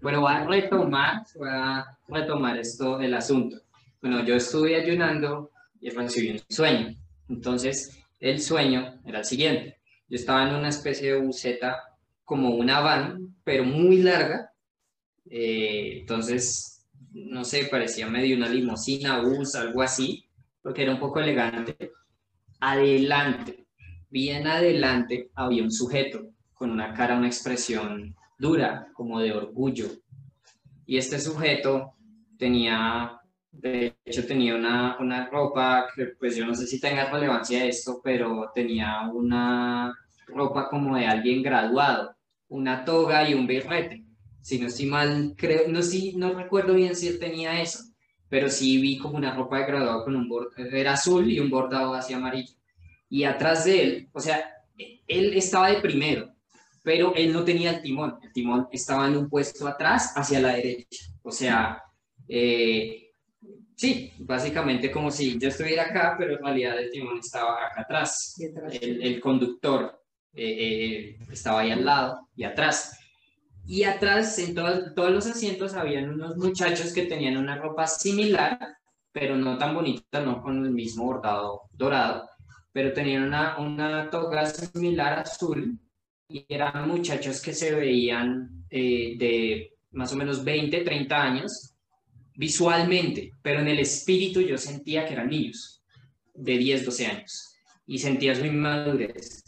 Bueno, voy a retomar, voy a retomar esto, el asunto. Bueno, yo estuve ayunando y recibí un sueño. Entonces, el sueño era el siguiente. Yo estaba en una especie de buceta, como una van, pero muy larga. Eh, entonces, no sé, parecía medio una limusina, bus, algo así, porque era un poco elegante. Adelante, bien adelante, había un sujeto con una cara, una expresión dura, como de orgullo. Y este sujeto tenía, de hecho tenía una, una ropa, que pues yo no sé si tenga relevancia esto, pero tenía una ropa como de alguien graduado, una toga y un birrete. Si no estoy mal, creo, no, si, no recuerdo bien si él tenía eso, pero sí vi como una ropa de graduado con un bordado, era azul y un bordado hacia amarillo. Y atrás de él, o sea, él estaba de primero, pero él no tenía el timón, el timón estaba en un puesto atrás hacia la derecha, o sea, eh, sí, básicamente como si yo estuviera acá, pero en realidad el timón estaba acá atrás, el, el conductor eh, eh, estaba ahí al lado y atrás. Y atrás, en todos los asientos, habían unos muchachos que tenían una ropa similar, pero no tan bonita, no con el mismo bordado dorado, pero tenían una, una toga similar azul y eran muchachos que se veían eh, de más o menos 20, 30 años visualmente, pero en el espíritu yo sentía que eran niños de 10, 12 años y sentía su inmadurez.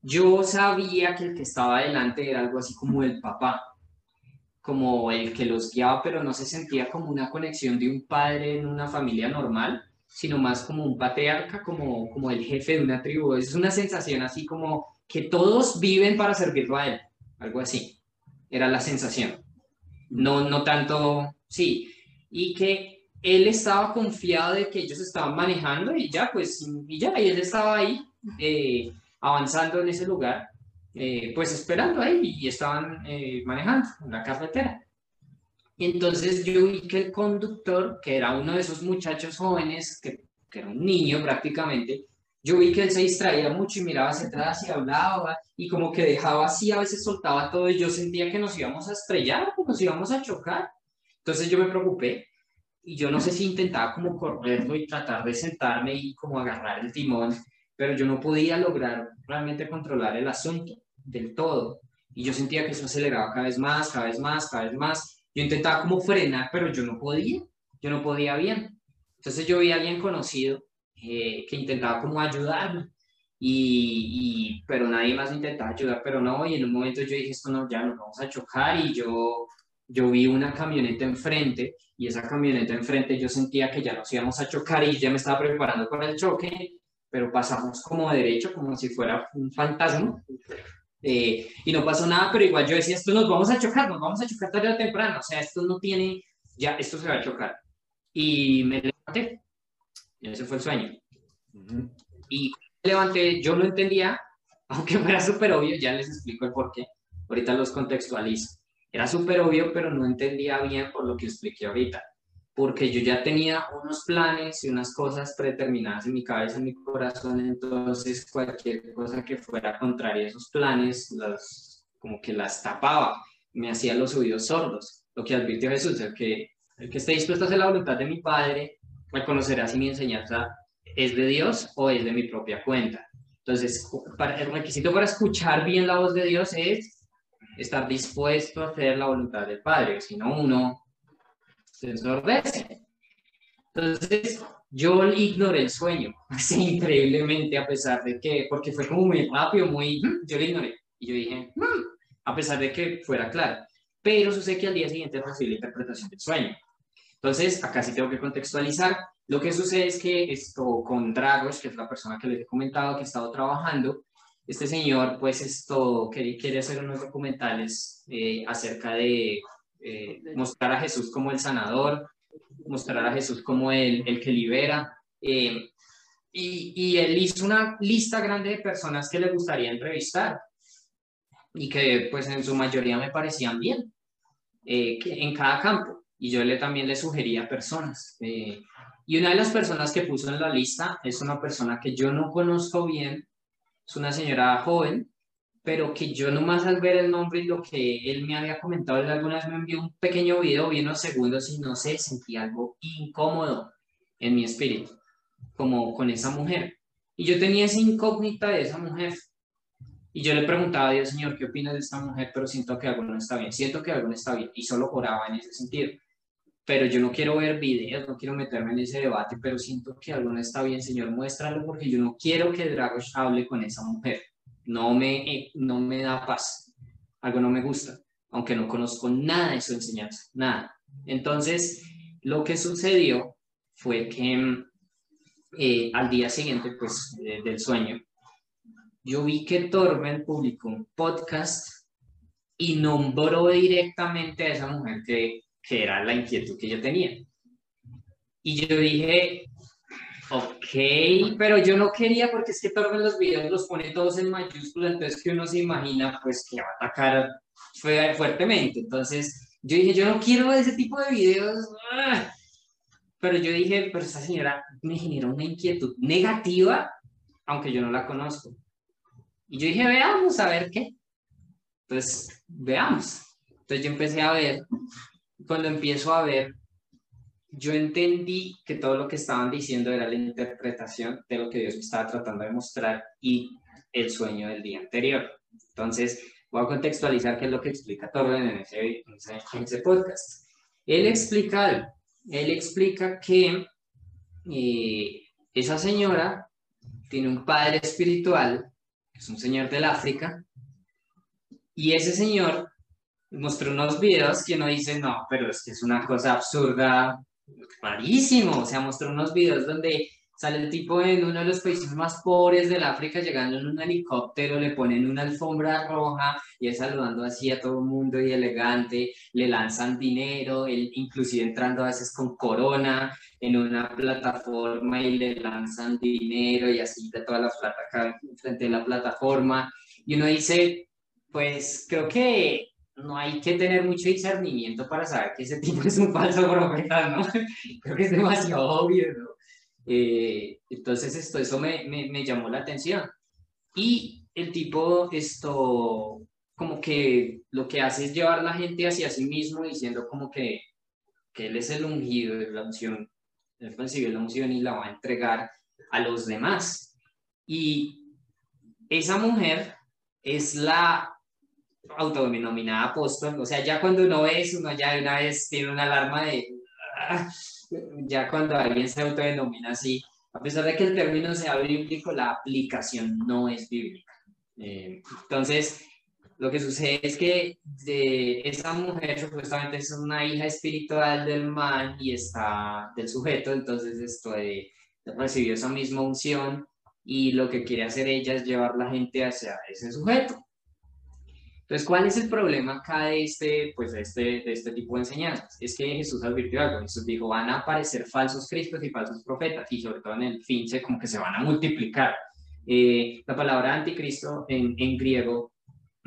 Yo sabía que el que estaba delante era algo así como el papá, como el que los guiaba, pero no se sentía como una conexión de un padre en una familia normal, sino más como un patriarca, como, como el jefe de una tribu. Es una sensación así como que todos viven para servirlo a él, algo así. Era la sensación. No, no tanto, sí. Y que él estaba confiado de que ellos estaban manejando y ya, pues, y ya, y él estaba ahí eh, avanzando en ese lugar, eh, pues esperando ahí y estaban eh, manejando en la carretera. Entonces yo vi que el conductor, que era uno de esos muchachos jóvenes, que, que era un niño prácticamente, yo vi que él se distraía mucho y miraba hacia atrás y hablaba y como que dejaba así, a veces soltaba todo y yo sentía que nos íbamos a estrellar, que nos íbamos a chocar. Entonces yo me preocupé y yo no sé si intentaba como correrlo y tratar de sentarme y como agarrar el timón, pero yo no podía lograr realmente controlar el asunto del todo. Y yo sentía que eso aceleraba cada vez más, cada vez más, cada vez más. Yo intentaba como frenar, pero yo no podía, yo no podía bien. Entonces yo vi a alguien conocido eh, que intentaba como ayudarme, y, y, pero nadie más intentaba ayudar, pero no, y en un momento yo dije, esto no, ya nos vamos a chocar, y yo, yo vi una camioneta enfrente, y esa camioneta enfrente yo sentía que ya nos íbamos a chocar, y ya me estaba preparando para el choque, pero pasamos como derecho, como si fuera un fantasma, eh, y no pasó nada, pero igual yo decía, esto nos vamos a chocar, nos vamos a chocar tarde o temprano, o sea, esto no tiene, ya, esto se va a chocar. Y me levanté, ese fue el sueño. Y levanté, yo no entendía, aunque fuera súper obvio, ya les explico el por qué. Ahorita los contextualizo. Era súper obvio, pero no entendía bien por lo que expliqué ahorita. Porque yo ya tenía unos planes y unas cosas predeterminadas en mi cabeza, en mi corazón. Entonces, cualquier cosa que fuera contraria a esos planes, las, como que las tapaba, me hacía los oídos sordos. Lo que advirtió Jesús, el que, el que esté dispuesto a hacer la voluntad de mi Padre, reconocerá si mi enseñanza es de Dios o es de mi propia cuenta. Entonces, el requisito para escuchar bien la voz de Dios es estar dispuesto a hacer la voluntad del Padre, si no uno se ensordece. Entonces, yo ignoré el sueño, así increíblemente, a pesar de que, porque fue como muy rápido, muy, yo lo ignoré. Y yo dije, mm", a pesar de que fuera claro. Pero sucede que al día siguiente recibí la interpretación del sueño. Entonces, acá sí tengo que contextualizar. Lo que sucede es que esto con Dragos, que es la persona que les he comentado que he estado trabajando, este señor, pues esto quiere, hacer unos documentales eh, acerca de eh, mostrar a Jesús como el sanador, mostrar a Jesús como el, el que libera. Eh, y, y, él hizo una lista grande de personas que le gustaría entrevistar y que pues en su mayoría me parecían bien, que en cada campo y yo le, también le sugería personas. Eh, y una de las personas que puso en la lista es una persona que yo no conozco bien, es una señora joven, pero que yo nomás al ver el nombre y lo que él me había comentado, él alguna vez me envió un pequeño video, vi unos segundos y no sé, sentí algo incómodo en mi espíritu, como con esa mujer. Y yo tenía esa incógnita de esa mujer. Y yo le preguntaba a Dios, Señor, ¿qué opinas de esta mujer? Pero siento que algo no está bien, siento que algo no está bien. Y solo oraba en ese sentido. Pero yo no quiero ver videos, no quiero meterme en ese debate, pero siento que algo no está bien, Señor, muéstralo porque yo no quiero que Dragos hable con esa mujer no me, no me da paz, algo no me gusta, aunque no conozco nada de su enseñanza, nada. Entonces, lo que sucedió fue que eh, al día siguiente, pues, del sueño, yo vi que Torben publicó un podcast y nombró directamente a esa mujer que, que era la inquietud que yo tenía. Y yo dije, Ok, pero yo no quería porque es que todos los videos los pone todos en mayúscula, entonces que uno se imagina pues que va a atacar fuertemente. Entonces yo dije, yo no quiero ese tipo de videos. ¡ah! Pero yo dije, pero esa señora me generó una inquietud negativa, aunque yo no la conozco. Y yo dije, veamos a ver qué. Entonces, veamos. Entonces yo empecé a ver, cuando empiezo a ver, yo entendí que todo lo que estaban diciendo era la interpretación de lo que Dios me estaba tratando de mostrar y el sueño del día anterior. Entonces, voy a contextualizar qué es lo que explica Torben en ese, en ese podcast. Él explica. Él explica que eh, esa señora tiene un padre espiritual, que es un señor del África, y ese señor mostró unos videos que uno dice, no, pero es que es una cosa absurda, rarísimo, o sea, mostró unos videos donde sale el tipo en uno de los países más pobres del África llegando en un helicóptero, le ponen una alfombra roja y es saludando así a todo el mundo y elegante, le lanzan dinero, él inclusive entrando a veces con corona en una plataforma y le lanzan dinero y así de toda la plata acá frente a la plataforma. Y uno dice, pues creo que no hay que tener mucho discernimiento para saber que ese tipo es un falso profeta, ¿no? Creo que es demasiado obvio, ¿no? Eh, entonces, esto, eso me, me, me, llamó la atención. Y el tipo, esto, como que lo que hace es llevar la gente hacia sí mismo diciendo como que, que él es el ungido de la unción, él recibió la unción y la va a entregar a los demás. Y esa mujer es la autodenominada apóstol, o sea, ya cuando uno ve eso, uno ya de una vez tiene una alarma de, ya cuando alguien se autodenomina así, a pesar de que el término sea bíblico, la aplicación no es bíblica. Eh, entonces, lo que sucede es que de esa mujer supuestamente es una hija espiritual del man y está del sujeto, entonces esto de, recibió esa misma unción y lo que quiere hacer ella es llevar la gente hacia ese sujeto. Entonces, ¿cuál es el problema acá de este, pues, de este, de este tipo de enseñanzas? Es que Jesús advirtió algo. Jesús dijo, van a aparecer falsos cristos y falsos profetas, y sobre todo en el fin, se, como que se van a multiplicar. Eh, la palabra anticristo en, griego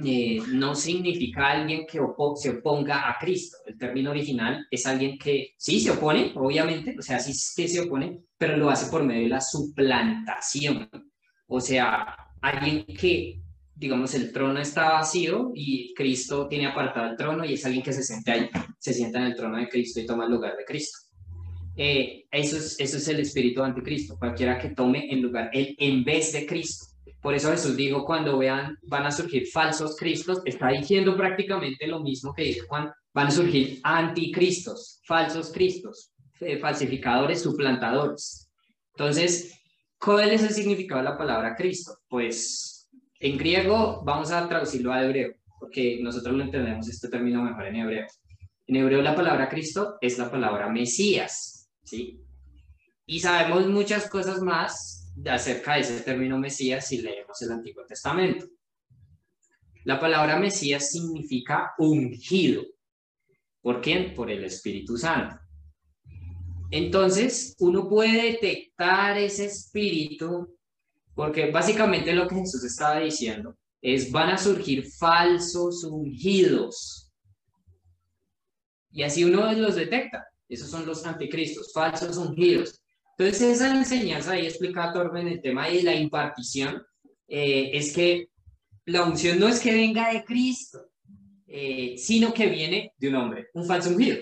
eh, no significa alguien que se oponga a Cristo. El término original es alguien que sí se opone, obviamente, o sea, sí que se opone, pero lo hace por medio de la suplantación. O sea, alguien que digamos, el trono está vacío y Cristo tiene apartado el trono y es alguien que se siente ahí, se sienta en el trono de Cristo y toma el lugar de Cristo. Eh, eso, es, eso es el espíritu anticristo, cualquiera que tome el lugar, él en vez de Cristo. Por eso Jesús dijo, cuando vean, van a surgir falsos cristos, está diciendo prácticamente lo mismo que dice Juan, van a surgir anticristos, falsos cristos, eh, falsificadores, suplantadores. Entonces, ¿cuál es el significado de la palabra Cristo? Pues en griego vamos a traducirlo a hebreo, porque nosotros lo entendemos este término mejor en hebreo. En hebreo la palabra Cristo es la palabra Mesías, ¿sí? Y sabemos muchas cosas más acerca de ese término Mesías si leemos el Antiguo Testamento. La palabra Mesías significa ungido. ¿Por quién? Por el Espíritu Santo. Entonces, uno puede detectar ese espíritu porque básicamente lo que Jesús estaba diciendo es, van a surgir falsos ungidos. Y así uno los detecta. Esos son los anticristos, falsos ungidos. Entonces esa enseñanza ahí explica Torben el tema de la impartición, eh, es que la unción no es que venga de Cristo, eh, sino que viene de un hombre, un falso ungido.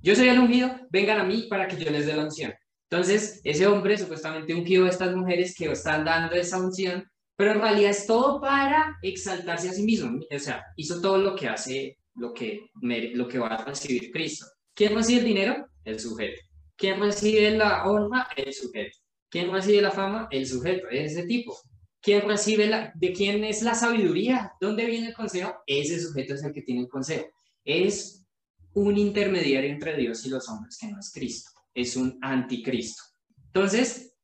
Yo soy el ungido, vengan a mí para que yo les dé la unción. Entonces, ese hombre supuestamente ungió a estas mujeres que están dando esa unción, pero en realidad es todo para exaltarse a sí mismo. O sea, hizo todo lo que hace, lo que, lo que va a recibir Cristo. ¿Quién recibe el dinero? El sujeto. ¿Quién recibe la honra? El sujeto. ¿Quién recibe la fama? El sujeto. Es ese tipo. ¿Quién recibe la, de quién es la sabiduría? ¿Dónde viene el consejo? Ese sujeto es el que tiene el consejo. Es un intermediario entre Dios y los hombres que no es Cristo es un anticristo. Entonces,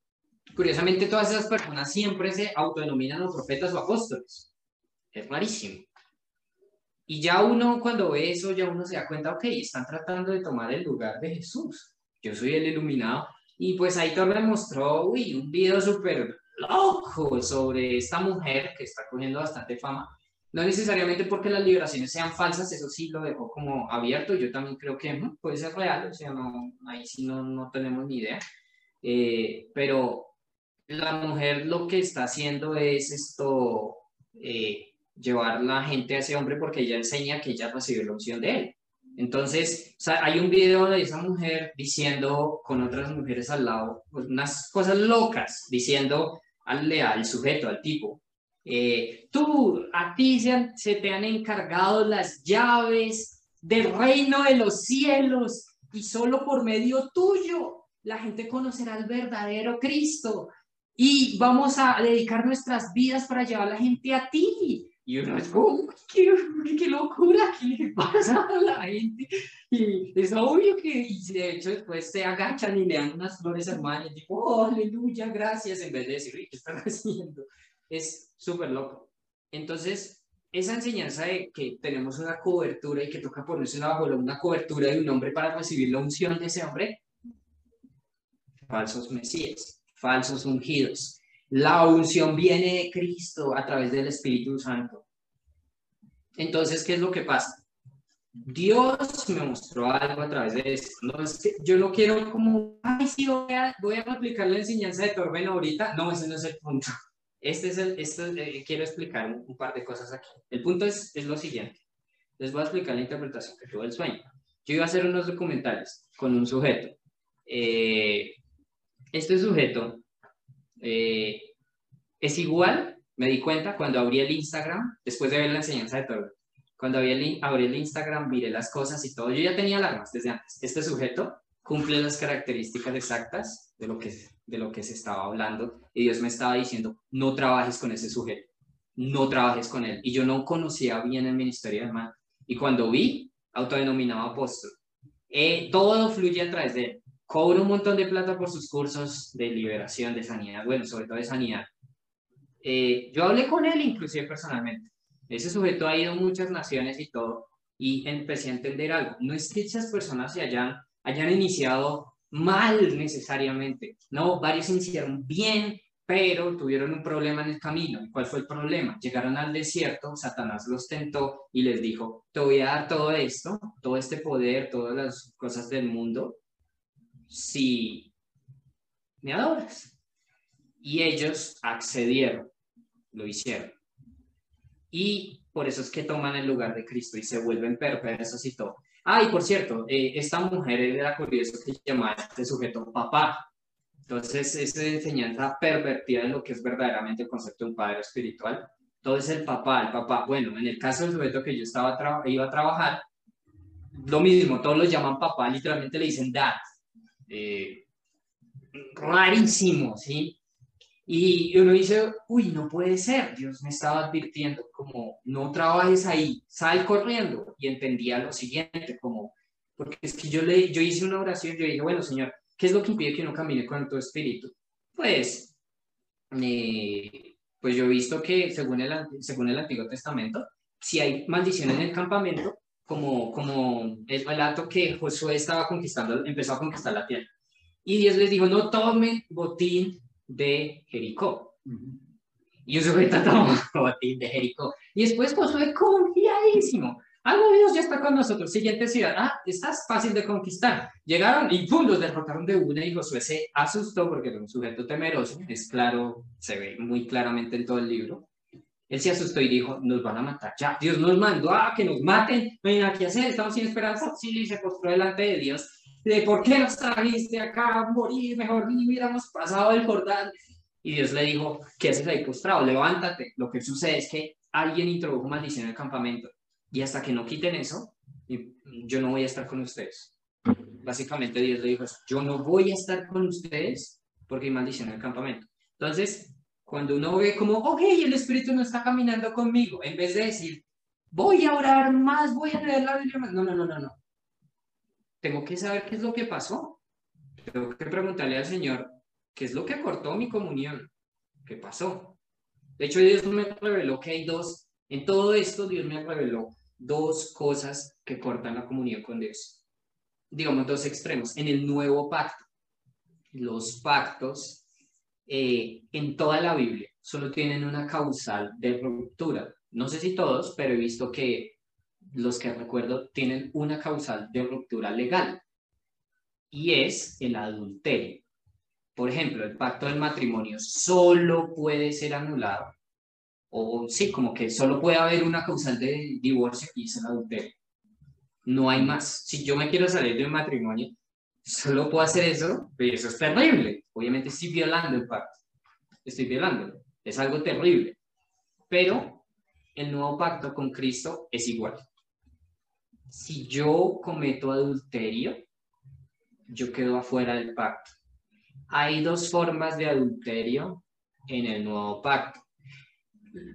curiosamente, todas esas personas siempre se autodenominan los profetas o apóstoles. Es rarísimo. Y ya uno cuando ve eso, ya uno se da cuenta, ok, están tratando de tomar el lugar de Jesús. Yo soy el iluminado. Y pues ahí me mostró, uy, un video súper loco sobre esta mujer que está cogiendo bastante fama no necesariamente porque las liberaciones sean falsas, eso sí lo dejo como abierto. Yo también creo que puede ser real, o sea, no, ahí sí no, no tenemos ni idea. Eh, pero la mujer lo que está haciendo es esto, eh, llevar la gente a ese hombre porque ella enseña que ella recibió la opción de él. Entonces, hay un video de esa mujer diciendo con otras mujeres al lado pues, unas cosas locas, diciendo al, al sujeto, al tipo, eh, tú, a ti se, te han encargado las llaves del reino de los cielos y solo por medio tuyo la gente conocerá al verdadero Cristo y vamos a dedicar nuestras vidas para llevar a la gente a ti. Y uno es como, qué, qué locura, ¿qué le pasa a la gente? Y es obvio que, de hecho, después se agachan y le dan unas flores hermanas, tipo, oh, aleluya, gracias, en vez de decir, ¿qué están haciendo? Es súper loco. Entonces, esa enseñanza de que tenemos una cobertura y que toca ponerse bajo una cobertura de un hombre para recibir la unción de ese hombre, falsos mesías, falsos ungidos. La unción viene de Cristo a través del Espíritu Santo. Entonces, ¿qué es lo que pasa? Dios me mostró algo a través de esto. No es que yo no quiero como, ay, sí, voy a, voy a aplicar la enseñanza de Torben ahorita. No, ese no es el punto. Este es el, esto, eh, quiero explicar un, par de cosas aquí. El punto es, es lo siguiente. Les voy a explicar la interpretación que tuvo el sueño. Yo iba a hacer unos documentales con un sujeto. Eh, este sujeto eh, es igual, me di cuenta cuando abrí el Instagram, después de ver la enseñanza de todo. Cuando abrí el, abrí el Instagram, miré las cosas y todo. Yo ya tenía alarmas desde antes. Este sujeto cumple las características exactas de lo que de lo que se estaba hablando y Dios me estaba diciendo, no trabajes con ese sujeto, no trabajes con él. Y yo no conocía bien el ministerio de hermano. Y cuando vi, autodenominado apóstol, eh, todo fluye a través de él. Cobra un montón de plata por sus cursos de liberación, de sanidad, bueno, sobre todo de sanidad. Eh, yo hablé con él inclusive personalmente. Ese sujeto ha ido a muchas naciones y todo, y empecé a entender algo. No es que esas personas se hayan, hayan iniciado mal necesariamente, ¿no? Varios iniciaron bien, pero tuvieron un problema en el camino. ¿Y cuál fue el problema? Llegaron al desierto, Satanás los tentó y les dijo, te voy a dar todo esto, todo este poder, todas las cosas del mundo, si me adoras. Y ellos accedieron, lo hicieron. Y por eso es que toman el lugar de Cristo y se vuelven perversos y todo. Ah, y por cierto, eh, esta mujer era curioso que llamaba este sujeto papá. Entonces, esa enseñanza pervertida en lo que es verdaderamente el concepto de un padre espiritual. Todo es el papá, el papá. Bueno, en el caso del sujeto que yo estaba iba a trabajar, lo mismo, todos lo llaman papá, literalmente le dicen dad. Eh, rarísimo, ¿sí? Y uno dice, uy, no puede ser, Dios me estaba advirtiendo, como no trabajes ahí, sal corriendo. Y entendía lo siguiente, como, porque es que yo, le, yo hice una oración, yo dije, bueno, Señor, ¿qué es lo que impide que uno camine con tu espíritu? Pues, eh, pues yo he visto que según el, según el Antiguo Testamento, si hay maldición en el campamento, como, como el relato que Josué estaba conquistando, empezó a conquistar la tierra. Y Dios les dijo, no tomen botín de Jericó. Y yo soy de Jericó. Y después Josué confiadísimo. Algo Dios ya está con nosotros. Siguiente ciudad. Ah, estás fácil de conquistar. Llegaron y ¡pum! los derrotaron de una y Josué se asustó porque era un sujeto temeroso. Es claro, se ve muy claramente en todo el libro. Él se asustó y dijo, nos van a matar ya. Dios nos mandó a que nos maten. No hay nada que hacer, estamos sin esperanza. Sí, y se postró delante de Dios. De por qué nos trajiste acá a morir, mejor ni hubiéramos pasado el Jordán. Y Dios le dijo, ¿qué haces ahí postrado? Levántate. Lo que sucede es que alguien introdujo maldición en el campamento. Y hasta que no quiten eso, yo no voy a estar con ustedes. Básicamente Dios le dijo, yo no voy a estar con ustedes porque hay maldición en el campamento. Entonces, cuando uno ve como, ok, el Espíritu no está caminando conmigo, en vez de decir, voy a orar más, voy a leer la Biblia más. No, no, no, no, no. Tengo que saber qué es lo que pasó. Tengo que preguntarle al Señor, ¿qué es lo que cortó mi comunión? ¿Qué pasó? De hecho, Dios me reveló que hay dos, en todo esto Dios me reveló dos cosas que cortan la comunión con Dios. Digamos, dos extremos. En el nuevo pacto, los pactos eh, en toda la Biblia solo tienen una causal de ruptura. No sé si todos, pero he visto que los que recuerdo tienen una causal de ruptura legal y es el adulterio. Por ejemplo, el pacto del matrimonio solo puede ser anulado o sí, como que solo puede haber una causal de divorcio y es el adulterio. No hay más. Si yo me quiero salir de un matrimonio, solo puedo hacer eso, pero eso es terrible. Obviamente estoy violando el pacto. Estoy violando. Es algo terrible. Pero el nuevo pacto con Cristo es igual. Si yo cometo adulterio, yo quedo afuera del pacto. Hay dos formas de adulterio en el nuevo pacto.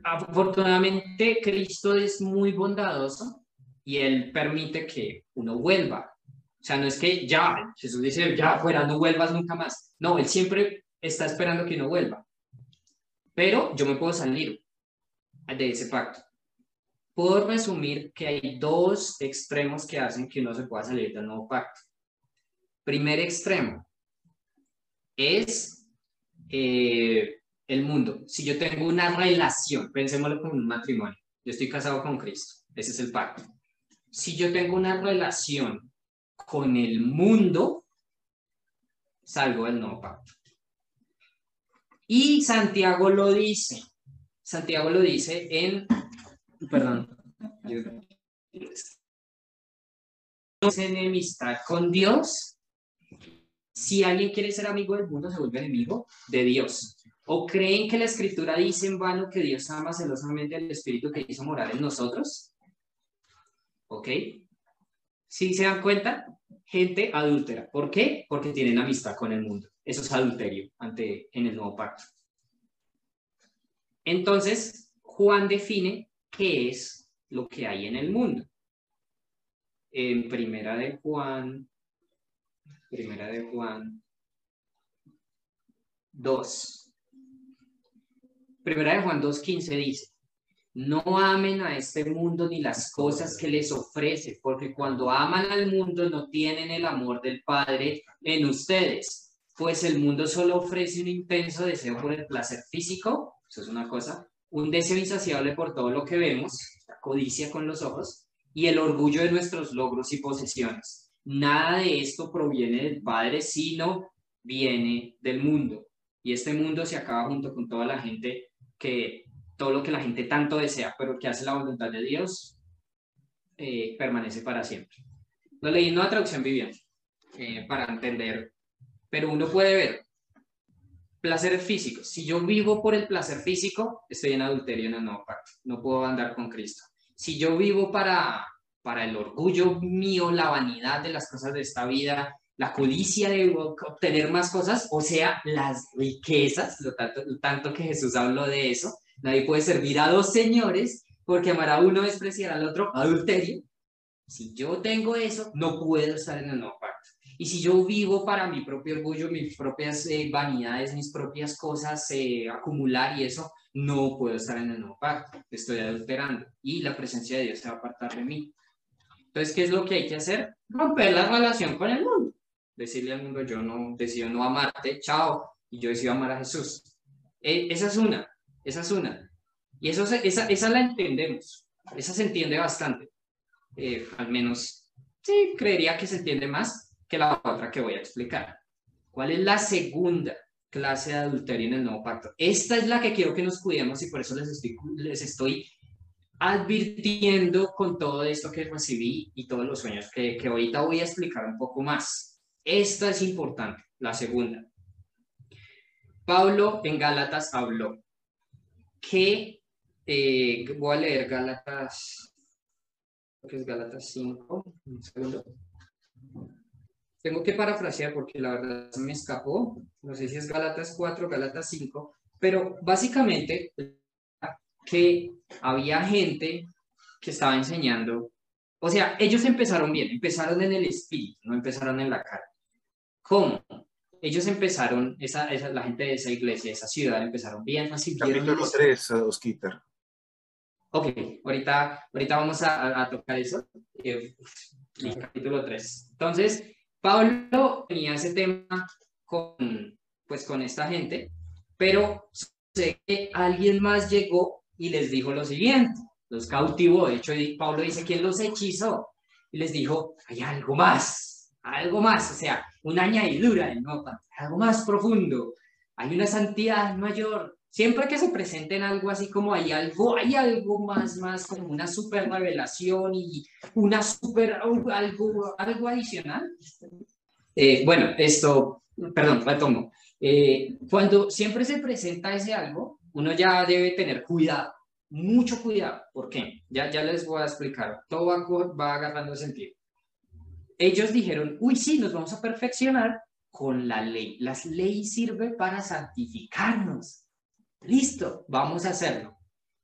Afortunadamente, Cristo es muy bondadoso y Él permite que uno vuelva o sea, no es que ya, Jesús dice, ya fuera, no vuelvas nunca más. No, Él siempre está esperando que uno vuelva. Pero yo me puedo salir de ese pacto. Puedo resumir que hay dos extremos que hacen que uno se pueda salir del nuevo pacto. Primer extremo es eh, el mundo. Si yo tengo una relación, pensémoslo como un matrimonio. Yo estoy casado con Cristo. Ese es el pacto. Si yo tengo una relación con el mundo, salgo del nuevo pacto. Y Santiago lo dice. Santiago lo dice en, perdón, es enemistad con Dios. Si alguien quiere ser amigo del mundo, se vuelve enemigo de Dios. ¿O creen que la escritura dice en vano que Dios ama celosamente al Espíritu que hizo morar en nosotros? ¿Ok? Si se dan cuenta, gente adúltera. ¿Por qué? Porque tienen amistad con el mundo. Eso es adulterio ante, en el nuevo pacto. Entonces, Juan define qué es lo que hay en el mundo. En primera de Juan, primera de Juan 2. Primera de Juan 2.15 dice, no amen a este mundo ni las cosas que les ofrece, porque cuando aman al mundo no tienen el amor del Padre en ustedes, pues el mundo solo ofrece un intenso deseo por el placer físico, eso es una cosa, un deseo insaciable por todo lo que vemos, la codicia con los ojos, y el orgullo de nuestros logros y posesiones. Nada de esto proviene del Padre, sino viene del mundo. Y este mundo se acaba junto con toda la gente que todo lo que la gente tanto desea, pero que hace la voluntad de Dios, eh, permanece para siempre. Lo leí en una traducción viviente eh, para entender, pero uno puede ver placeres físicos. Si yo vivo por el placer físico, estoy en adulterio en el nuevo pacto. No puedo andar con Cristo. Si yo vivo para, para el orgullo mío, la vanidad de las cosas de esta vida, la codicia de obtener más cosas, o sea, las riquezas, lo tanto, lo tanto que Jesús habló de eso, Nadie puede servir a dos señores porque amar a uno es despreciar al otro, adulterio. Si yo tengo eso, no puedo estar en el nuevo pacto. Y si yo vivo para mi propio orgullo, mis propias eh, vanidades, mis propias cosas, eh, acumular y eso, no puedo estar en el nuevo pacto. Estoy adulterando y la presencia de Dios se va a apartar de mí. Entonces, ¿qué es lo que hay que hacer? Romper la relación con el mundo. Decirle al mundo, yo no decido no amarte, chao, y yo decido amar a Jesús. Eh, esa es una. Esa es una. Y eso, esa, esa la entendemos. Esa se entiende bastante. Eh, al menos, sí, creería que se entiende más que la otra que voy a explicar. ¿Cuál es la segunda? clase de adulterio en el nuevo pacto. Esta es la que quiero que nos cuidemos y por eso les estoy, les estoy advirtiendo con todo esto que recibí y todos los sueños que, que ahorita voy a explicar un poco más. Esta es importante, la segunda. Pablo en Gálatas habló que, eh, voy a leer Gálatas, que es Gálatas 5, un segundo. Tengo que parafrasear porque la verdad me escapó. No sé si es Galatas 4, Galatas 5, pero básicamente que había gente que estaba enseñando. O sea, ellos empezaron bien, empezaron en el espíritu, no empezaron en la cara. ¿Cómo? Ellos empezaron, esa, esa, la gente de esa iglesia, de esa ciudad, empezaron bien, así Capítulo 3, Osquita. Ok, ahorita, ahorita vamos a, a tocar eso. Eh, capítulo 3. Entonces, Pablo tenía ese tema con, pues, con esta gente, pero sé que alguien más llegó y les dijo lo siguiente, los cautivó, de hecho Pablo dice quién los hechizó y les dijo, hay algo más, algo más, o sea, una añadidura, ¿no? algo más profundo, hay una santidad mayor, siempre que se presenten algo así como hay algo, hay algo más, más como una super revelación y una super, algo, algo adicional. Eh, bueno, esto, perdón, retomo. Eh, cuando siempre se presenta ese algo, uno ya debe tener cuidado, mucho cuidado. ¿Por qué? Ya, ya les voy a explicar. Todo va, va agarrando sentido. Ellos dijeron, uy, sí, nos vamos a perfeccionar con la ley. La ley sirve para santificarnos listo, vamos a hacerlo.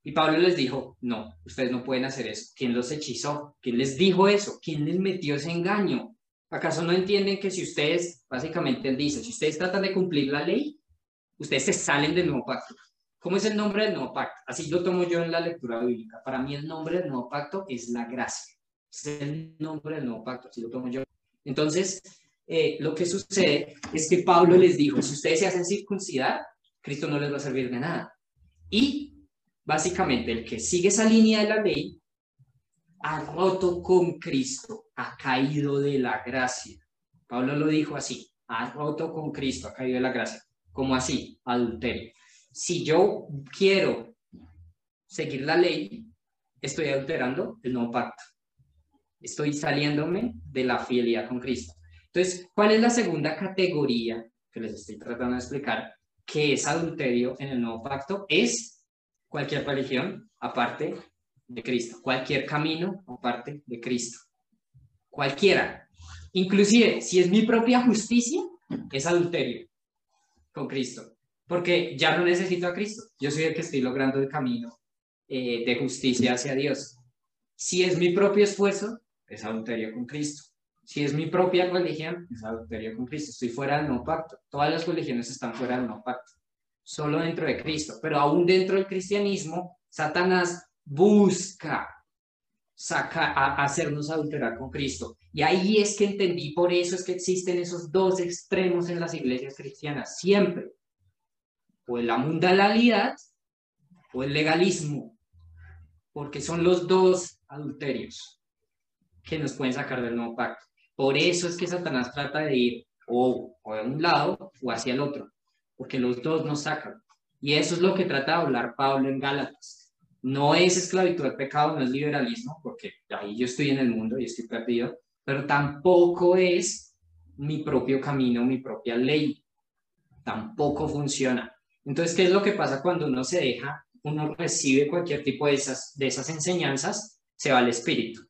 Y Pablo les dijo, no, ustedes no pueden hacer eso. ¿Quién los hechizó? ¿Quién les dijo eso? ¿Quién les metió ese engaño? ¿Acaso no entienden que si ustedes, básicamente él dice, si ustedes tratan de cumplir la ley, ustedes se salen del nuevo pacto? ¿Cómo es el nombre del nuevo pacto? Así lo tomo yo en la lectura bíblica. Para mí el nombre del nuevo pacto es la gracia. Es el nombre del nuevo pacto, así lo tomo yo. Entonces, eh, lo que sucede es que Pablo les dijo, si ustedes se hacen circuncidar, Cristo no les va a servir de nada. Y básicamente el que sigue esa línea de la ley ha roto con Cristo, ha caído de la gracia. Pablo lo dijo así, ha roto con Cristo, ha caído de la gracia. ¿Cómo así? Adulterio. Si yo quiero seguir la ley, estoy adulterando el nuevo pacto. Estoy saliéndome de la fidelidad con Cristo. Entonces, ¿cuál es la segunda categoría que les estoy tratando de explicar? Que es adulterio en el nuevo pacto es cualquier religión aparte de Cristo, cualquier camino aparte de Cristo, cualquiera. Inclusive, si es mi propia justicia, es adulterio con Cristo, porque ya no necesito a Cristo, yo soy el que estoy logrando el camino eh, de justicia hacia Dios. Si es mi propio esfuerzo, es adulterio con Cristo. Si es mi propia religión, es adulterio con Cristo. Estoy fuera del nuevo pacto. Todas las religiones están fuera del nuevo pacto. Solo dentro de Cristo. Pero aún dentro del cristianismo, Satanás busca saca, hacernos adulterar con Cristo. Y ahí es que entendí, por eso es que existen esos dos extremos en las iglesias cristianas, siempre. O la mundanalidad o el legalismo, porque son los dos adulterios que nos pueden sacar del nuevo pacto. Por eso es que Satanás trata de ir o, o de un lado o hacia el otro, porque los dos nos sacan. Y eso es lo que trata de hablar Pablo en Gálatas. No es esclavitud al pecado, no es liberalismo, porque ahí yo estoy en el mundo y estoy perdido, pero tampoco es mi propio camino, mi propia ley. Tampoco funciona. Entonces, ¿qué es lo que pasa cuando uno se deja, uno recibe cualquier tipo de esas, de esas enseñanzas? Se va al espíritu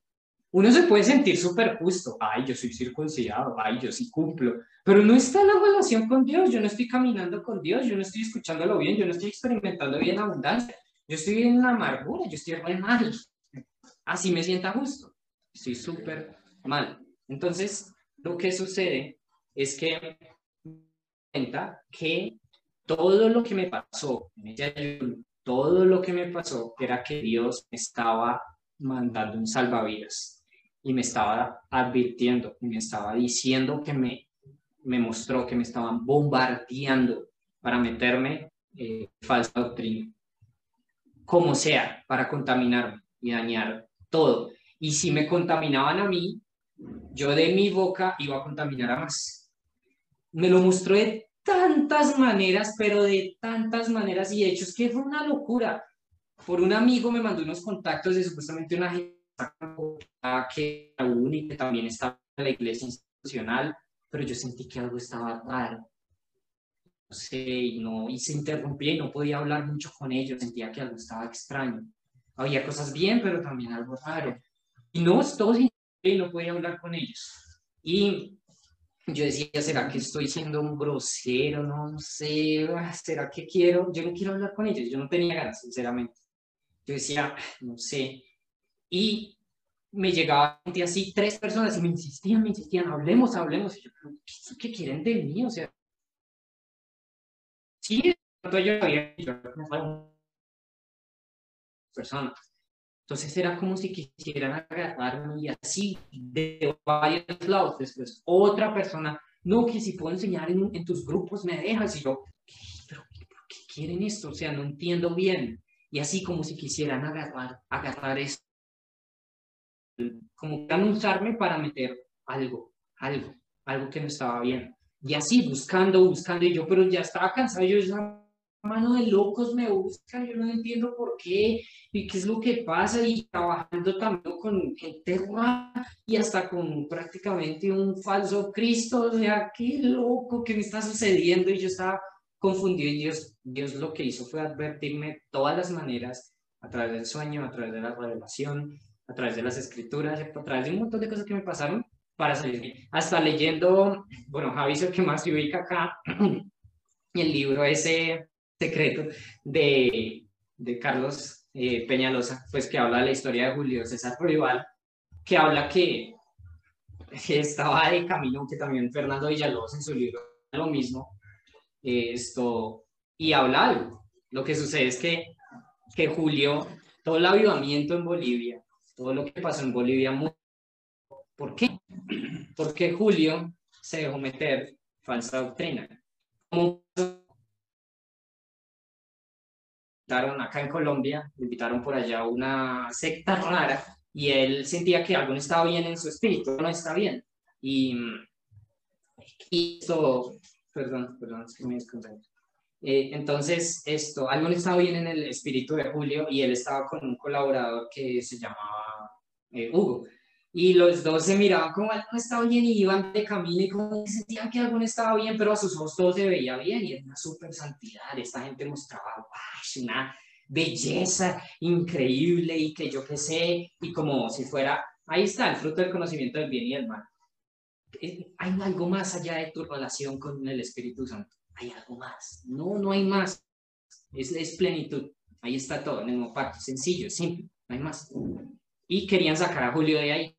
uno se puede sentir súper justo, ay, yo soy circuncidado, ay, yo sí cumplo, pero no está la relación con Dios, yo no estoy caminando con Dios, yo no estoy escuchándolo bien, yo no estoy experimentando bien abundancia, yo estoy en la amargura, yo estoy re mal, así me sienta justo, estoy súper mal. Entonces, lo que sucede es que cuenta que todo lo que me pasó todo lo que me pasó era que Dios estaba mandando un salvavidas y me estaba advirtiendo y me estaba diciendo que me, me mostró que me estaban bombardeando para meterme eh, falsa doctrina, como sea, para contaminarme y dañar todo. Y si me contaminaban a mí, yo de mi boca iba a contaminar a más. Me lo mostró de tantas maneras, pero de tantas maneras, y de hecho es que fue una locura. Por un amigo me mandó unos contactos de supuestamente una que única también estaba en la iglesia institucional, pero yo sentí que algo estaba raro. No sé, y, no, y se interrumpía y no podía hablar mucho con ellos, sentía que algo estaba extraño. Había cosas bien, pero también algo raro. Y no, todos y no podía hablar con ellos. Y yo decía, ¿será que estoy siendo un grosero? No, no sé, ah, ¿será que quiero? Yo no quiero hablar con ellos, yo no tenía ganas, sinceramente. Yo decía, no sé. Y me llegaba gente así, tres personas, y me insistían, me insistían, hablemos, hablemos. Y yo, ¿qué, qué quieren de mí? O sea, sí, yo había personas. Entonces era como si quisieran agarrarme y así de varios lados. Después otra persona, no, que si puedo enseñar en, tus grupos me dejas. Y yo, ¿pero por qué quieren esto? O sea, no entiendo bien. Y así como si quisieran agarrar, agarrar esto. Como anunciarme para meter algo, algo, algo que no estaba bien. Y así buscando, buscando. Y yo, pero ya estaba cansado. Yo ya mano de locos me busca, yo no entiendo por qué y qué es lo que pasa y trabajando también con gente y hasta con prácticamente un falso Cristo, o sea, qué loco que me está sucediendo y yo estaba confundido y Dios, Dios lo que hizo fue advertirme todas las maneras, a través del sueño, a través de la revelación, a través de las escrituras, a través de un montón de cosas que me pasaron para salir. Hasta leyendo, bueno, Javi es el que más ubica acá, el libro ese secreto de, de Carlos eh, Peñalosa, pues que habla de la historia de Julio César Rival, que habla que, estaba de camino, que también Fernando Villalobos en su libro lo mismo, esto, y habla algo. Lo que sucede es que, que Julio, todo el avivamiento en Bolivia, todo lo que pasó en Bolivia, ¿por qué? Porque Julio se dejó meter falsa doctrina. Como acá en Colombia, invitaron por allá una secta rara y él sentía que algo no estaba bien en su espíritu, no está bien. Y, esto, perdón, perdón, es que me eh, entonces, esto, algo no estaba bien en el espíritu de Julio y él estaba con un colaborador que se llamaba eh, Hugo y los dos se miraban como algo no estaba bien y iban de camino y como sentían que algo no estaba bien, pero a sus ojos todo se veía bien y era una super santidad. Esta gente mostraba una belleza increíble y que yo qué sé, y como si fuera, ahí está el fruto del conocimiento del bien y del mal. Eh, hay algo más allá de tu relación con el Espíritu Santo. Hay algo más. No, no hay más. Es, es plenitud. Ahí está todo, en el mismo pacto. Sencillo, simple. No hay más. Y querían sacar a Julio de ahí.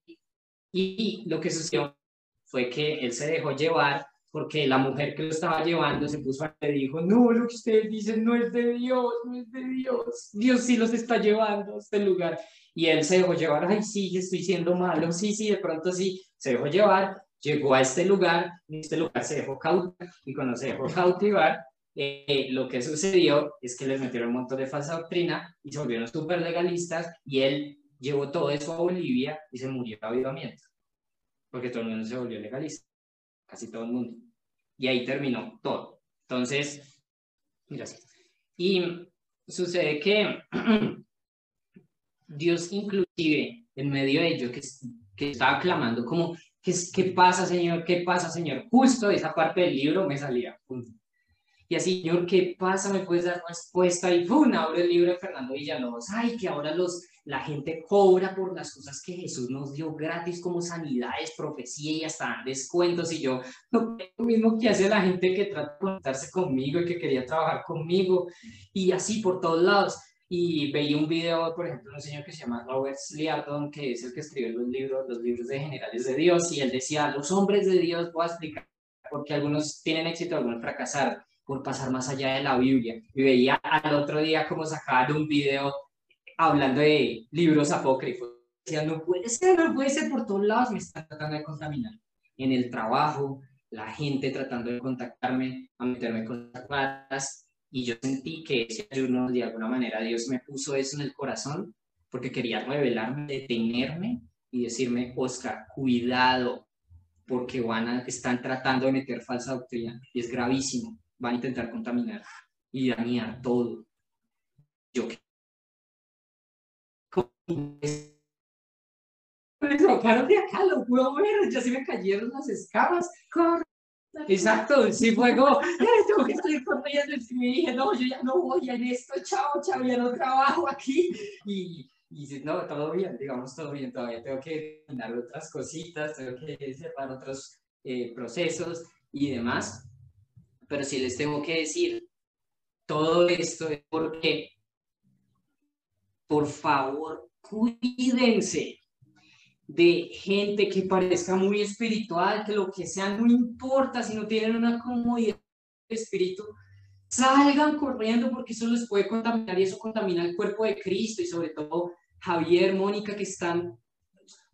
Y lo que sucedió fue que él se dejó llevar porque la mujer que lo estaba llevando se puso a le dijo, no, lo que ustedes dicen no es de Dios, no es de Dios, Dios sí los está llevando a este lugar. Y él se dejó llevar, ay, sí, estoy siendo malo, sí, sí, de pronto sí, se dejó llevar, llegó a este lugar, en este lugar se dejó cautivar, y cuando se dejó cautivar, eh, lo que sucedió es que les metieron un montón de falsa doctrina y se volvieron súper legalistas y él llevó todo eso a Bolivia y se murió de avivamiento, porque todo el mundo se volvió legalista, casi todo el mundo. Y ahí terminó todo. Entonces, mira, y sucede que Dios inclusive en medio de ello, que, que estaba clamando como, ¿qué, ¿qué pasa, Señor? ¿Qué pasa, Señor? Justo esa parte del libro me salía. Y así, Señor, ¿qué pasa? ¿Me puedes dar respuesta? Y ¡pum! Abro el libro de Fernando Villalobos. Ay, que ahora los, la gente cobra por las cosas que Jesús nos dio gratis como sanidades, profecía y hasta descuentos. Y yo, no lo mismo que hace la gente que trata de conectarse conmigo y que quería trabajar conmigo. Y así por todos lados. Y veía un video, por ejemplo, de un señor que se llama Robert Sliardon, que es el que escribió los libros, los libros de generales de Dios. Y él decía, los hombres de Dios, voy a explicar, porque algunos tienen éxito, algunos fracasaron por pasar más allá de la Biblia. Y veía al otro día como sacaban un video hablando de libros apócrifos. Decía, no puede ser, no puede ser por todos lados, me están tratando de contaminar. En el trabajo, la gente tratando de contactarme, a meterme con raras. Y yo sentí que ese ayuno, de alguna manera, Dios me puso eso en el corazón porque quería revelarme, detenerme y decirme, Oscar, cuidado, porque van a, están tratando de meter falsa doctrina y es gravísimo. Van a intentar contaminar y dañar todo. Yo me sacaron de acá, lo puedo ver, ya se me cayeron las escamas. Exacto, sí fue como, tengo que estoy corriendo. Y me dije, no, yo ya no voy en esto, chao, chao, ya no trabajo aquí. Y, y no, todo bien, digamos, todo bien, todavía tengo que terminar otras cositas, tengo que cerrar otros eh, procesos y demás. Pero sí les tengo que decir, todo esto es porque, por favor, cuídense de gente que parezca muy espiritual, que lo que sea no importa si no tienen una comodidad de espíritu, salgan corriendo porque eso les puede contaminar y eso contamina el cuerpo de Cristo y sobre todo Javier, Mónica, que están,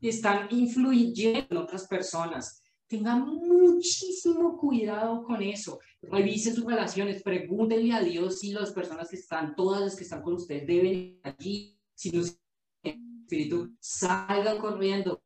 están influyendo en otras personas. Tengan muchísimo cuidado con eso. Revise sus relaciones, pregúntenle a Dios si las personas que están, todas las que están con ustedes, deben allí, si no espíritu, salgan corriendo,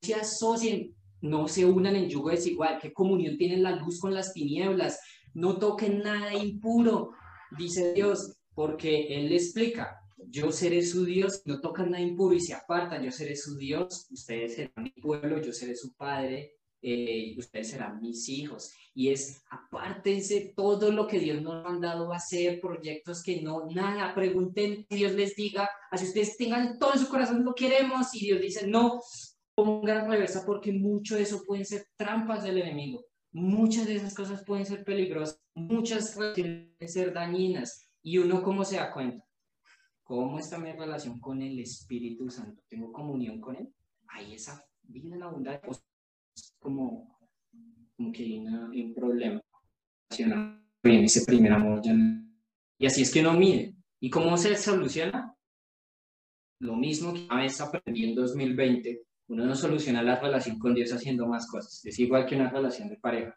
se asocien, no se unan en yugo desigual, qué comunión tienen la luz con las tinieblas, no toquen nada impuro, dice Dios, porque Él le explica, yo seré su Dios, no tocan nada impuro y se apartan, yo seré su Dios, ustedes serán mi pueblo, yo seré su Padre, eh, ustedes serán mis hijos. Y es, apártense todo lo que Dios nos ha mandado a hacer, proyectos que no, nada, pregunten, Dios les diga, así ustedes tengan todo en su corazón, lo queremos, y Dios dice, no, pongan reversa porque mucho de eso pueden ser trampas del enemigo. Muchas de esas cosas pueden ser peligrosas, muchas pueden ser dañinas. Y uno, ¿cómo se da cuenta? ¿Cómo está mi relación con el Espíritu Santo? ¿Tengo comunión con Él? Hay esa vida en abundancia como, como que hay, un problema en ese primer amor. y así es que uno mide. ¿Y cómo se soluciona? Lo mismo que una vez aprendí en 2020, uno no soluciona la relación con Dios haciendo más cosas. Es igual que una relación de pareja.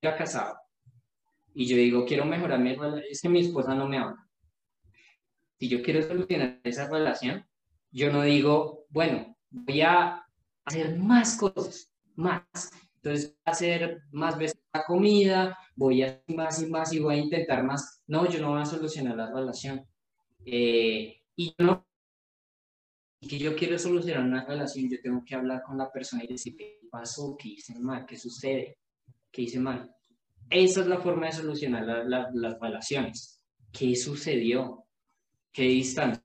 Ya casado. Y yo digo, quiero mejorar mi relación. Es que mi esposa no me habla. Si yo quiero solucionar esa relación, yo no digo, bueno, voy a hacer más cosas más. Entonces, hacer más veces la comida, voy a hacer más y más y voy a intentar más. No, yo no voy a solucionar la relación. Eh, y no que yo quiero solucionar una relación, yo tengo que hablar con la persona y decir qué pasó, qué hice mal, qué sucede, qué hice mal. Esa es la forma de solucionar las relaciones. ¿Qué sucedió? ¿Qué distancia?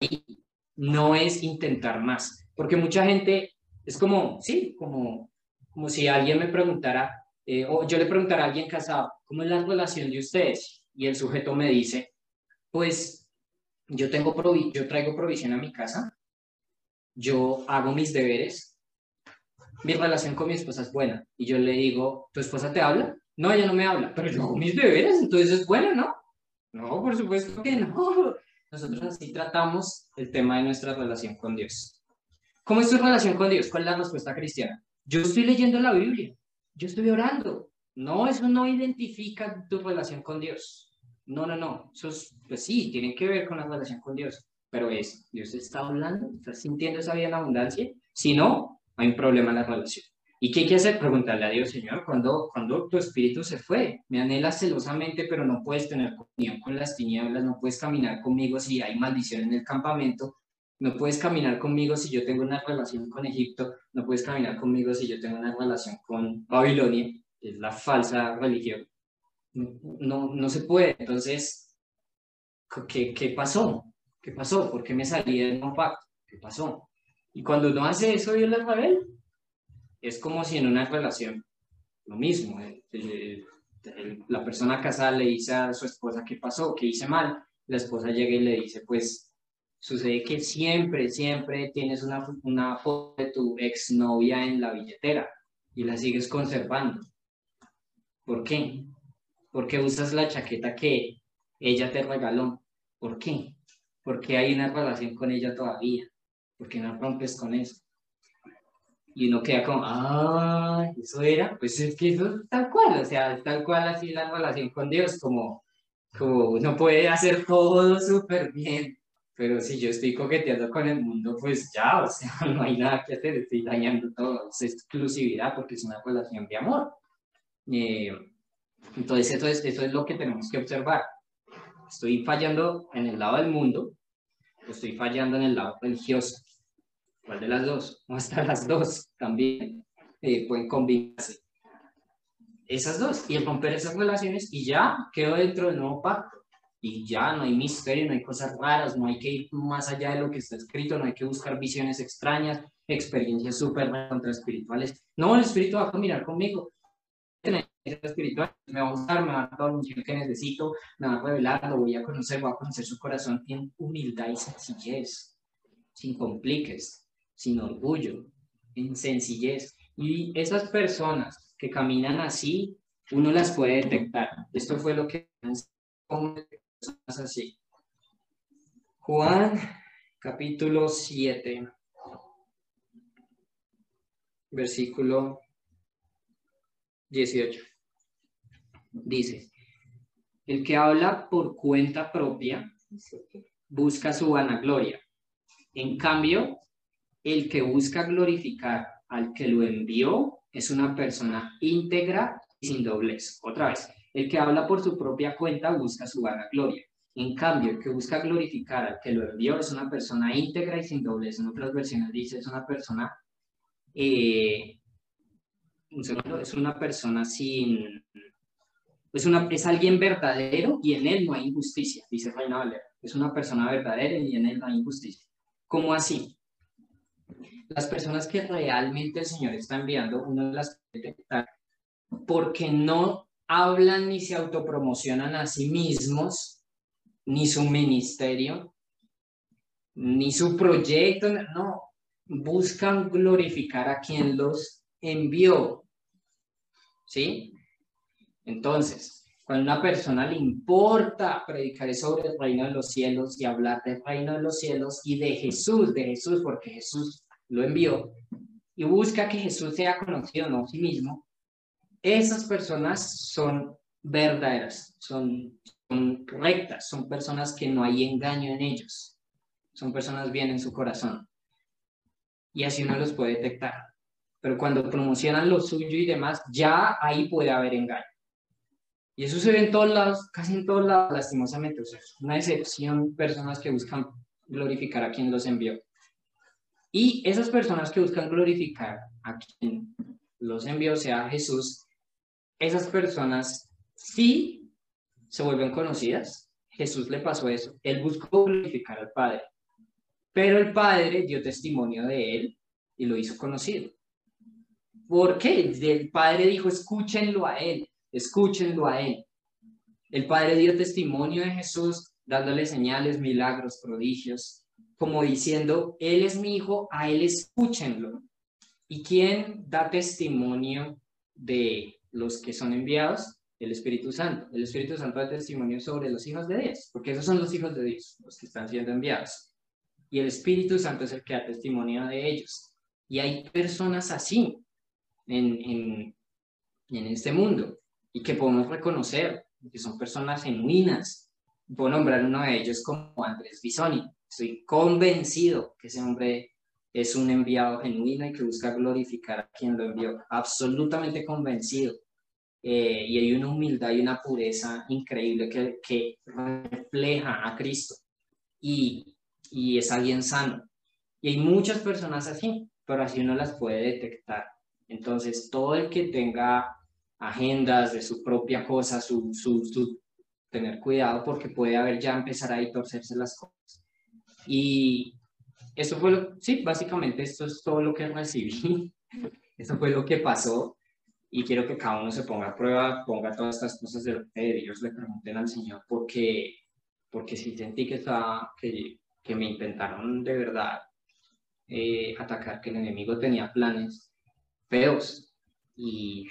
Y no es intentar más, porque mucha gente es como, sí, como, como si alguien me preguntara, eh, o yo le preguntara a alguien casado, ¿cómo es la relación de ustedes? Y el sujeto me dice, pues yo, tengo yo traigo provisión a mi casa, yo hago mis deberes, mi relación con mi esposa es buena. Y yo le digo, ¿tu esposa te habla? No, ella no me habla, pero yo hago mis deberes, entonces es buena, ¿no? No, por supuesto que no. Nosotros así tratamos el tema de nuestra relación con Dios. ¿Cómo es tu relación con Dios? ¿Cuál es la respuesta cristiana? Yo estoy leyendo la Biblia, yo estoy orando. No, eso no identifica tu relación con Dios. No, no, no. Eso pues sí, tiene que ver con la relación con Dios. Pero es, Dios está hablando, estás sintiendo esa vida en abundancia. Si no, hay un problema en la relación. ¿Y qué hay que hacer? Preguntarle a Dios, Señor, cuando, cuando tu espíritu se fue, me anhelas celosamente, pero no puedes tener comunión con las tinieblas, no puedes caminar conmigo si hay maldición en el campamento, no puedes caminar conmigo si yo tengo una relación con Egipto, no puedes caminar conmigo si yo tengo una relación con Babilonia, es la falsa religión. No, no se puede. Entonces, ¿qué, ¿qué pasó? ¿Qué pasó? ¿Por qué me salí del compacto? ¿Qué pasó? Y cuando uno hace eso, Dios la revela. Es como si en una relación, lo mismo, eh, eh, la persona casada le dice a su esposa qué pasó, qué hice mal, la esposa llega y le dice, pues sucede que siempre, siempre tienes una, foto de tu exnovia en la billetera y la sigues conservando. ¿Por qué? Porque usas la chaqueta que ella te regaló. ¿Por qué? Porque hay una relación con ella todavía. Porque no rompes con eso. Y uno queda como, ah, eso era. Pues es que eso es tal cual, o sea, tal cual así la relación con Dios, como, como uno puede hacer todo súper bien Pero si yo estoy coqueteando con el mundo, pues ya, o sea, no hay nada que hacer, estoy dañando todo, es exclusividad porque es una relación de amor. Eh, entonces, eso es, eso es lo que tenemos que observar. Estoy fallando en el lado del mundo, o estoy fallando en el lado religioso. ¿Cuál de las dos? O hasta las dos también eh, pueden combinarse. Esas dos, y romper esas relaciones, y ya quedo dentro del nuevo pacto. Y ya no hay misterio, no hay cosas raras, no hay que ir más allá de lo que está escrito, no hay que buscar visiones extrañas, experiencias súper contra espirituales. No, el espíritu va a caminar conmigo espiritual, me va a gustar, me va a dar todo el que necesito, me va a revelar, lo voy a conocer, voy a conocer su corazón en humildad y sencillez, sin compliques, sin orgullo, en sencillez. Y esas personas que caminan así, uno las puede detectar. Esto fue lo que así. Juan capítulo 7, versículo 18. Dice, el que habla por cuenta propia busca su vanagloria. En cambio, el que busca glorificar al que lo envió es una persona íntegra y sin doblez. Otra vez, el que habla por su propia cuenta busca su vanagloria. En cambio, el que busca glorificar al que lo envió es una persona íntegra y sin doblez. En otras versiones dice, es una persona eh, un segundo, es una persona sin, es, una, es alguien verdadero y en él no hay injusticia, dice Reina Valera. Es una persona verdadera y en él no hay injusticia. ¿Cómo así? Las personas que realmente el Señor está enviando, uno las puede detectar porque no hablan ni se autopromocionan a sí mismos, ni su ministerio, ni su proyecto, no, buscan glorificar a quien los envió. ¿Sí? Entonces, cuando a una persona le importa predicar sobre el reino de los cielos y hablar del reino de los cielos y de Jesús, de Jesús, porque Jesús lo envió, y busca que Jesús sea conocido, no a sí mismo, esas personas son verdaderas, son, son rectas, son personas que no hay engaño en ellos, son personas bien en su corazón. Y así uno los puede detectar pero cuando promocionan lo suyo y demás, ya ahí puede haber engaño. Y eso se ve en todos lados, casi en todos lados, lastimosamente. O sea, es una excepción personas que buscan glorificar a quien los envió. Y esas personas que buscan glorificar a quien los envió, sea Jesús, esas personas sí se vuelven conocidas. Jesús le pasó eso. Él buscó glorificar al Padre. Pero el Padre dio testimonio de él y lo hizo conocido. ¿Por qué? El Padre dijo, escúchenlo a Él, escúchenlo a Él. El Padre dio testimonio de Jesús, dándole señales, milagros, prodigios, como diciendo, Él es mi Hijo, a Él escúchenlo. ¿Y quién da testimonio de los que son enviados? El Espíritu Santo. El Espíritu Santo da testimonio sobre los hijos de Dios, porque esos son los hijos de Dios, los que están siendo enviados. Y el Espíritu Santo es el que da testimonio de ellos. Y hay personas así, en, en, este mundo y que podemos reconocer que son personas genuinas. Puedo nombrar uno de ellos como Andrés Bisoni. Estoy convencido que ese hombre es un enviado genuino y que busca glorificar a quien lo envió. Absolutamente convencido. Eh, y hay una humildad y una pureza increíble que, que refleja a Cristo. Y, y es alguien sano. Y hay muchas personas así, pero así uno las puede detectar. Entonces, todo el que tenga agendas de su propia cosa, su, su, tener cuidado porque puede haber ya empezar a torcerse las cosas. Y eso fue lo, sí, básicamente esto es todo lo que recibí. Eso fue lo que pasó y quiero que cada uno se ponga a prueba, ponga todas estas cosas de de Dios, le pregunten al Señor porque, porque sí sentí que, estaba, que, que me intentaron de verdad eh, atacar, que el enemigo tenía planes feos. Y,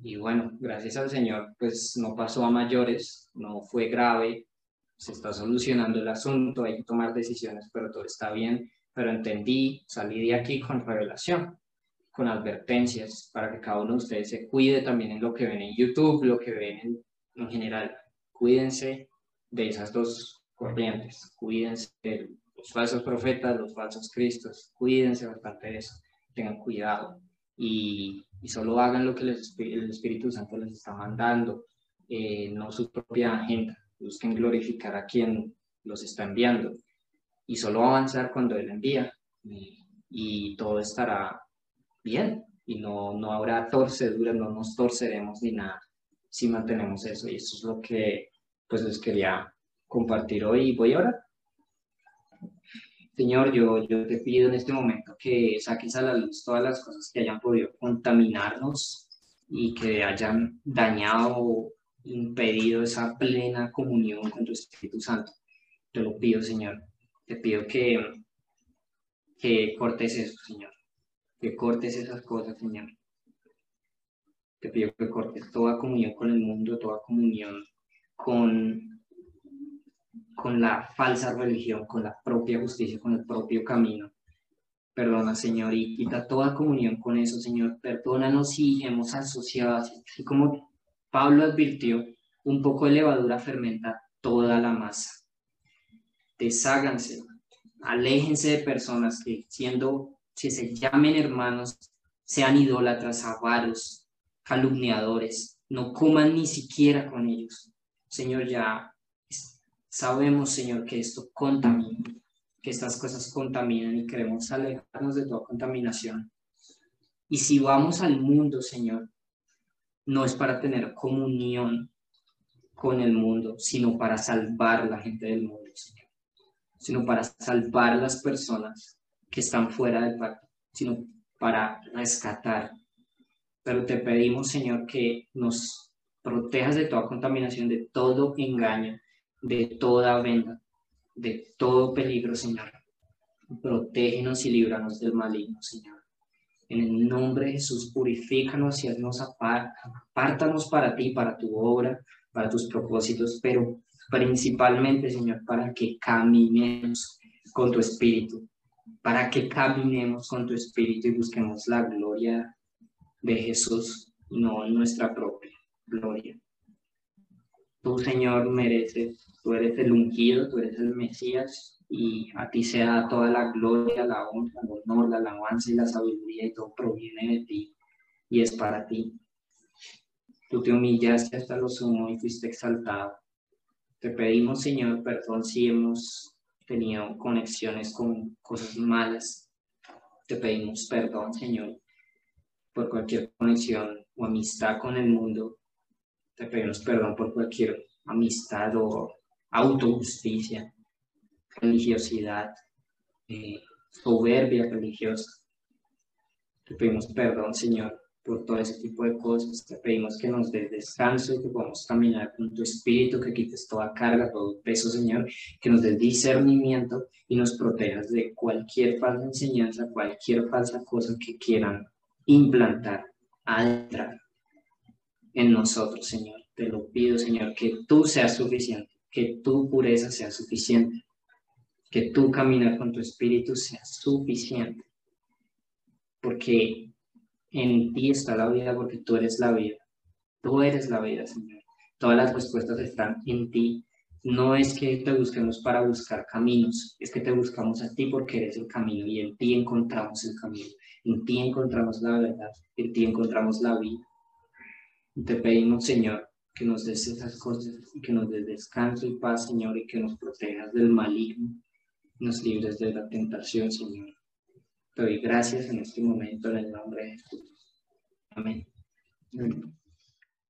y bueno, gracias al Señor, pues no pasó a mayores, no fue grave, se está solucionando el asunto, hay que tomar decisiones, pero todo está bien. Pero entendí, salí de aquí con revelación, con advertencias, para que cada uno de ustedes se cuide también en lo que ven en YouTube, lo que ven en, en general. Cuídense de esas dos corrientes, cuídense de los falsos profetas, los falsos cristos, cuídense bastante de eso, tengan cuidado. Y, y solo hagan lo que el Espíritu Santo les está mandando, eh, no su propia agenda, busquen glorificar a quien los está enviando. Y solo avanzar cuando Él envía. Y todo estará bien y no, no habrá torceduras, no nos torceremos ni nada si mantenemos eso y eso es lo que pues les quería compartir hoy. Voy ahora. Señor, yo, yo te pido en este momento que saques a la luz todas las cosas que hayan podido contaminarnos y que hayan dañado o impedido esa plena comunión con tu Espíritu Santo. Te lo pido, Señor. Te pido que, que cortes eso, Señor. Que cortes esas cosas, Señor. Te pido que cortes toda comunión con el mundo, toda comunión con, con la falsa religión, con la propia justicia, con el propio camino. Perdona, Señor, y quita toda comunión con eso, Señor. Perdónanos si hemos asociado, así como Pablo advirtió, un poco de levadura fermenta toda la masa. Desháganse, aléjense de personas que siendo, si se llamen hermanos, sean idólatras, avaros, calumniadores, no coman ni siquiera con ellos. Señor, ya sabemos, Señor, que esto contamina, que estas cosas contaminan y queremos alejarnos de toda contaminación. Y si vamos al mundo, Señor, no es para tener comunión con el mundo, sino para salvar la gente del mundo, Señor. Sino para salvar las personas que están fuera del pacto, sino para rescatar. Pero te pedimos, Señor, que nos protejas de toda contaminación, de todo engaño, de toda venda, de todo peligro, Señor. Protégenos y líbranos del maligno, Señor. En el nombre de Jesús, purifícanos y haznos apártanos para ti, para tu obra, para tus propósitos, pero principalmente, Señor, para que caminemos con tu espíritu, para que caminemos con tu espíritu y busquemos la gloria de Jesús, no nuestra propia gloria. Tú, Señor, mereces, tú eres el ungido, tú eres el Mesías, y a ti sea toda la gloria, la honra, el honor, la alabanza y la sabiduría, y todo proviene de ti, y es para ti. Tú te humillaste hasta lo sumo y fuiste exaltado. Te pedimos, Señor, perdón si hemos tenido conexiones con cosas malas. Te pedimos perdón, Señor, por cualquier conexión o amistad con el mundo te pedimos perdón por cualquier amistad o autojusticia, religiosidad, eh, soberbia religiosa. Te pedimos perdón, Señor, por todo ese tipo de cosas. Te pedimos que nos des descanso que podamos caminar con tu espíritu, que quites toda carga, todo peso, Señor, que nos des discernimiento y nos protejas de cualquier falsa enseñanza, cualquier falsa cosa que quieran implantar, adentrar en nosotros, Señor. Te lo pido, Señor, que tú seas suficiente, que tu pureza sea suficiente, que tu caminar con tu espíritu sea suficiente, porque en ti está la vida, porque tú eres la vida. Tú eres la vida, Señor. Todas las respuestas están en ti. No es que te busquemos para buscar caminos, es que te buscamos a ti porque eres el camino y en ti encontramos el camino, en ti encontramos la verdad, en ti encontramos la vida. Te pedimos, Señor, que nos des esas cosas y que nos des descanso y paz, Señor, y que nos protejas del maligno, nos libres de la tentación, Señor. Doy gracias en este momento en el nombre de Jesús. Amén.